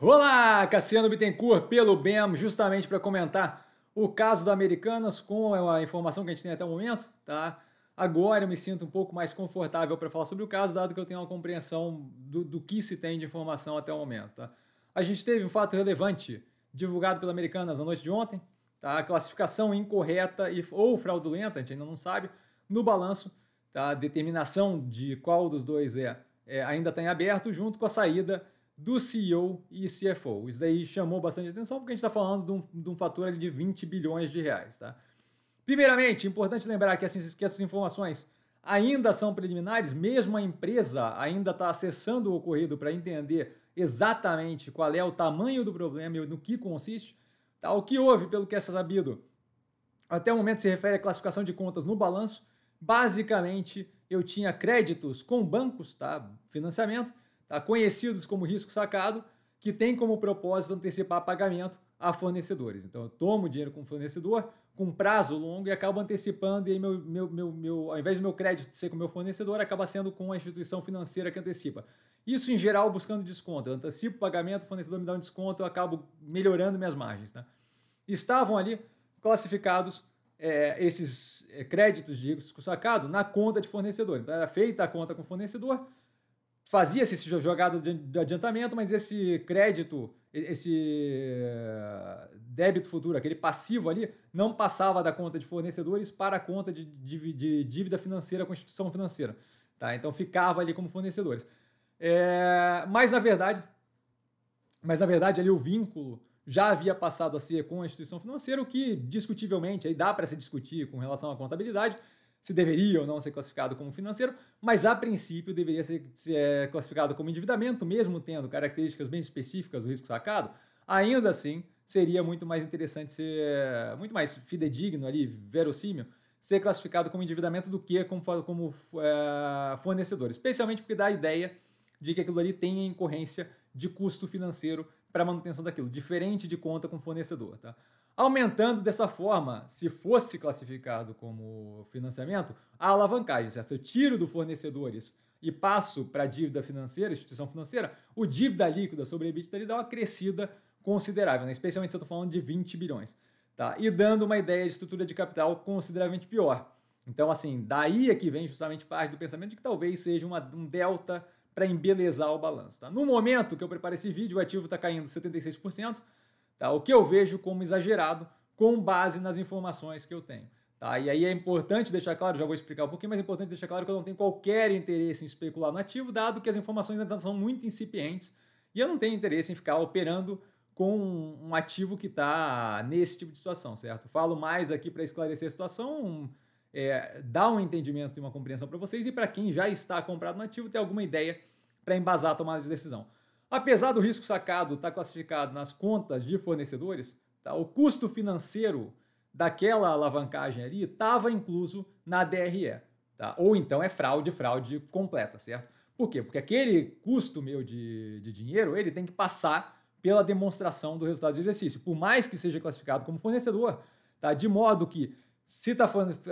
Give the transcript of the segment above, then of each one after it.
Olá, Cassiano Bittencourt pelo BEM, justamente para comentar o caso da Americanas com a informação que a gente tem até o momento, tá? Agora eu me sinto um pouco mais confortável para falar sobre o caso, dado que eu tenho uma compreensão do, do, que se tem de informação até o momento, tá? A gente teve um fato relevante divulgado pela Americanas na noite de ontem, tá? A classificação incorreta e, ou fraudulenta, a gente ainda não sabe, no balanço, tá? A determinação de qual dos dois é, é ainda está em aberto, junto com a saída do CEO e CFO. Isso daí chamou bastante atenção porque a gente está falando de um, de um fator de 20 bilhões de reais. Tá? Primeiramente, importante lembrar que, assim, que essas informações ainda são preliminares, mesmo a empresa ainda está acessando o ocorrido para entender exatamente qual é o tamanho do problema e no que consiste. Tá? O que houve, pelo que é sabido, até o momento se refere à classificação de contas no balanço. Basicamente, eu tinha créditos com bancos, tá? financiamento, tá? conhecidos como risco sacado, que tem como propósito antecipar pagamento a fornecedores. Então eu tomo dinheiro com o fornecedor com prazo longo e acabo antecipando, e aí meu, meu, meu, meu, ao invés do meu crédito ser com o meu fornecedor, acaba sendo com a instituição financeira que antecipa. Isso, em geral, buscando desconto. Eu antecipo o pagamento, o fornecedor me dá um desconto, eu acabo melhorando minhas margens. Tá? Estavam ali classificados é, esses é, créditos de risco sacado na conta de fornecedor. Então, era feita a conta com o fornecedor, fazia-se esse jogado de adiantamento, mas esse crédito, esse eh, débito futuro, aquele passivo ali, não passava da conta de fornecedores para a conta de dívida financeira com a instituição financeira. Tá? Então ficava ali como fornecedores. É, mas na verdade, mas na verdade ali o vínculo já havia passado a ser com a instituição financeira, o que discutivelmente aí dá para se discutir com relação à contabilidade, se deveria ou não ser classificado como financeiro, mas a princípio deveria ser, ser é, classificado como endividamento, mesmo tendo características bem específicas do risco sacado, ainda assim seria muito mais interessante ser, muito mais fidedigno ali, verossímil, ser classificado como endividamento do que como, como é, fornecedor, especialmente porque dá a ideia de que aquilo ali tem incorrência de custo financeiro para manutenção daquilo, diferente de conta com fornecedor, tá? Aumentando dessa forma, se fosse classificado como financiamento, a alavancagem. Se eu tiro do fornecedores e passo para a dívida financeira, instituição financeira, o dívida líquida sobre a EBITDA ele dá uma crescida considerável, né? especialmente se eu estou falando de 20 bilhões. Tá? E dando uma ideia de estrutura de capital consideravelmente pior. Então, assim, daí é que vem justamente parte do pensamento de que talvez seja uma, um delta para embelezar o balanço. Tá? No momento que eu preparo esse vídeo, o ativo está caindo 76%, Tá? O que eu vejo como exagerado com base nas informações que eu tenho. Tá? E aí é importante deixar claro, já vou explicar um pouquinho, mas é importante deixar claro que eu não tenho qualquer interesse em especular no ativo, dado que as informações ainda são muito incipientes e eu não tenho interesse em ficar operando com um ativo que está nesse tipo de situação, certo? Falo mais aqui para esclarecer a situação, é, dar um entendimento e uma compreensão para vocês e para quem já está comprado no ativo ter alguma ideia para embasar a tomada de decisão. Apesar do risco sacado estar tá classificado nas contas de fornecedores, tá, o custo financeiro daquela alavancagem ali estava incluso na DRE. Tá? Ou então é fraude, fraude completa, certo? Por quê? Porque aquele custo meu de, de dinheiro, ele tem que passar pela demonstração do resultado do exercício. Por mais que seja classificado como fornecedor, tá? de modo que, se está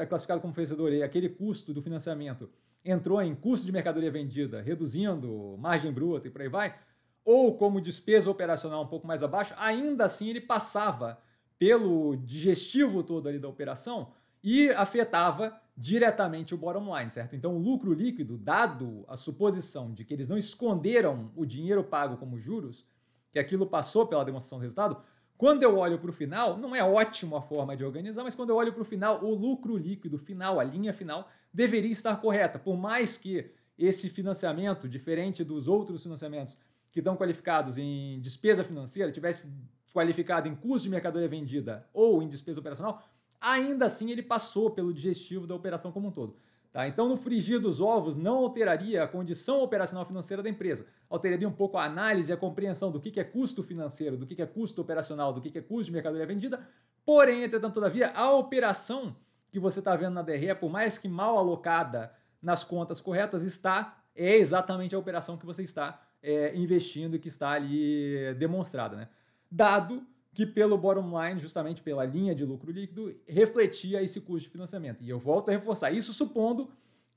classificado como fornecedor e aquele custo do financiamento entrou em custo de mercadoria vendida, reduzindo margem bruta e por aí vai, ou como despesa operacional um pouco mais abaixo, ainda assim ele passava pelo digestivo todo ali da operação e afetava diretamente o bottom line, certo? Então o lucro líquido, dado a suposição de que eles não esconderam o dinheiro pago como juros, que aquilo passou pela demonstração do resultado, quando eu olho para o final, não é ótima a forma de organizar, mas quando eu olho para o final, o lucro líquido final, a linha final, deveria estar correta, por mais que esse financiamento, diferente dos outros financiamentos, que estão qualificados em despesa financeira tivesse qualificado em custo de mercadoria vendida ou em despesa operacional, ainda assim ele passou pelo digestivo da operação como um todo. Tá? Então, no frigir dos ovos, não alteraria a condição operacional financeira da empresa. Alteraria um pouco a análise e a compreensão do que é custo financeiro, do que é custo operacional, do que é custo de mercadoria vendida. Porém, entretanto, todavia, a operação que você está vendo na DRE, por mais que mal alocada nas contas corretas, está é exatamente a operação que você está é, investindo que está ali demonstrada. Né? Dado que pelo bottom line, justamente pela linha de lucro líquido, refletia esse custo de financiamento. E eu volto a reforçar isso supondo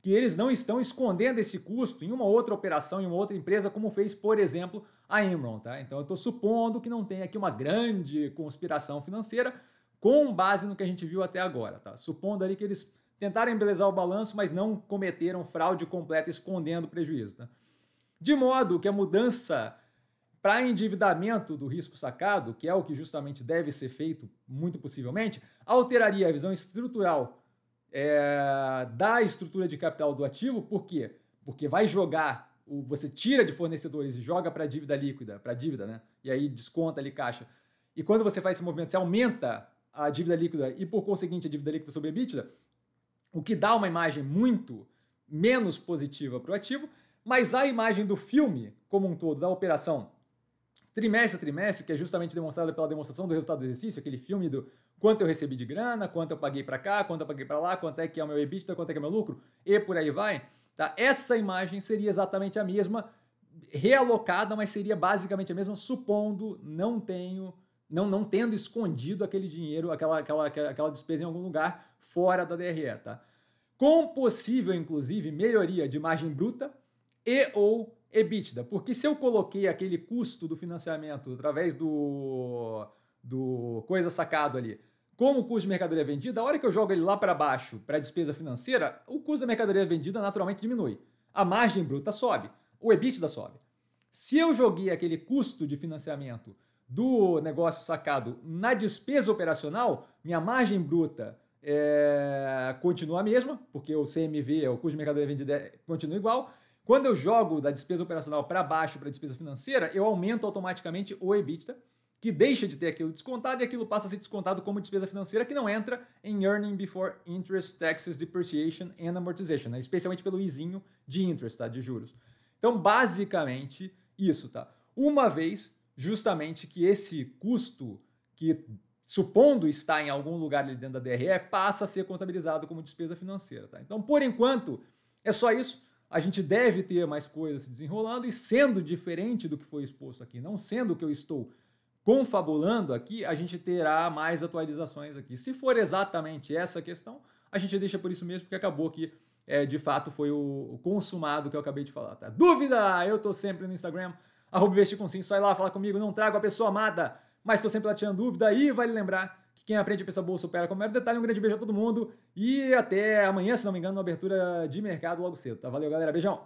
que eles não estão escondendo esse custo em uma outra operação, em uma outra empresa, como fez, por exemplo, a Enron. Tá? Então eu estou supondo que não tem aqui uma grande conspiração financeira com base no que a gente viu até agora. Tá? Supondo ali que eles tentaram embelezar o balanço, mas não cometeram fraude completa escondendo prejuízo. Tá? De modo que a mudança para endividamento do risco sacado, que é o que justamente deve ser feito, muito possivelmente, alteraria a visão estrutural é, da estrutura de capital do ativo, por quê? Porque vai jogar, o, você tira de fornecedores e joga para dívida líquida, para dívida, né? E aí desconta ali caixa. E quando você faz esse movimento, você aumenta a dívida líquida e, por conseguinte, a dívida líquida sobre EBITDA, o que dá uma imagem muito menos positiva para o ativo, mas a imagem do filme como um todo, da operação, trimestre a trimestre, que é justamente demonstrada pela demonstração do resultado do exercício, aquele filme do quanto eu recebi de grana, quanto eu paguei para cá, quanto eu paguei para lá, quanto é que é o meu EBITDA, quanto é que é o meu lucro, e por aí vai. Tá? Essa imagem seria exatamente a mesma, realocada, mas seria basicamente a mesma, supondo não tenho, não, não tendo escondido aquele dinheiro, aquela, aquela, aquela despesa em algum lugar fora da DRE. Tá? Com possível, inclusive, melhoria de margem bruta e ou EBITDA. Porque se eu coloquei aquele custo do financiamento através do, do coisa sacado ali, como custo de mercadoria vendida, a hora que eu jogo ele lá para baixo para despesa financeira, o custo da mercadoria vendida naturalmente diminui. A margem bruta sobe, o EBITDA sobe. Se eu joguei aquele custo de financiamento do negócio sacado na despesa operacional, minha margem bruta é, continua a mesma, porque o CMV, o custo de mercadoria vendida, continua igual, quando eu jogo da despesa operacional para baixo para a despesa financeira, eu aumento automaticamente o EBITDA, que deixa de ter aquilo descontado e aquilo passa a ser descontado como despesa financeira que não entra em Earning Before Interest, Taxes, Depreciation and Amortization, né? especialmente pelo izinho de interest, tá? de juros. Então, basicamente, isso, tá? Uma vez, justamente, que esse custo que supondo estar em algum lugar ali dentro da DRE, passa a ser contabilizado como despesa financeira. Tá? Então, por enquanto, é só isso a gente deve ter mais coisas se desenrolando e sendo diferente do que foi exposto aqui, não sendo o que eu estou confabulando aqui, a gente terá mais atualizações aqui. Se for exatamente essa questão, a gente deixa por isso mesmo, porque acabou que é, de fato foi o, consumado que eu acabei de falar. Tá? Dúvida? Eu tô sempre no Instagram, arroba vestir com sim, só ir lá falar comigo, não trago a pessoa amada, mas estou sempre lá tirando dúvida e vale lembrar quem aprende a pensar bolsa opera com mero detalhe. Um grande beijo a todo mundo e até amanhã, se não me engano, na abertura de mercado logo cedo. Tá? Valeu, galera. Beijão.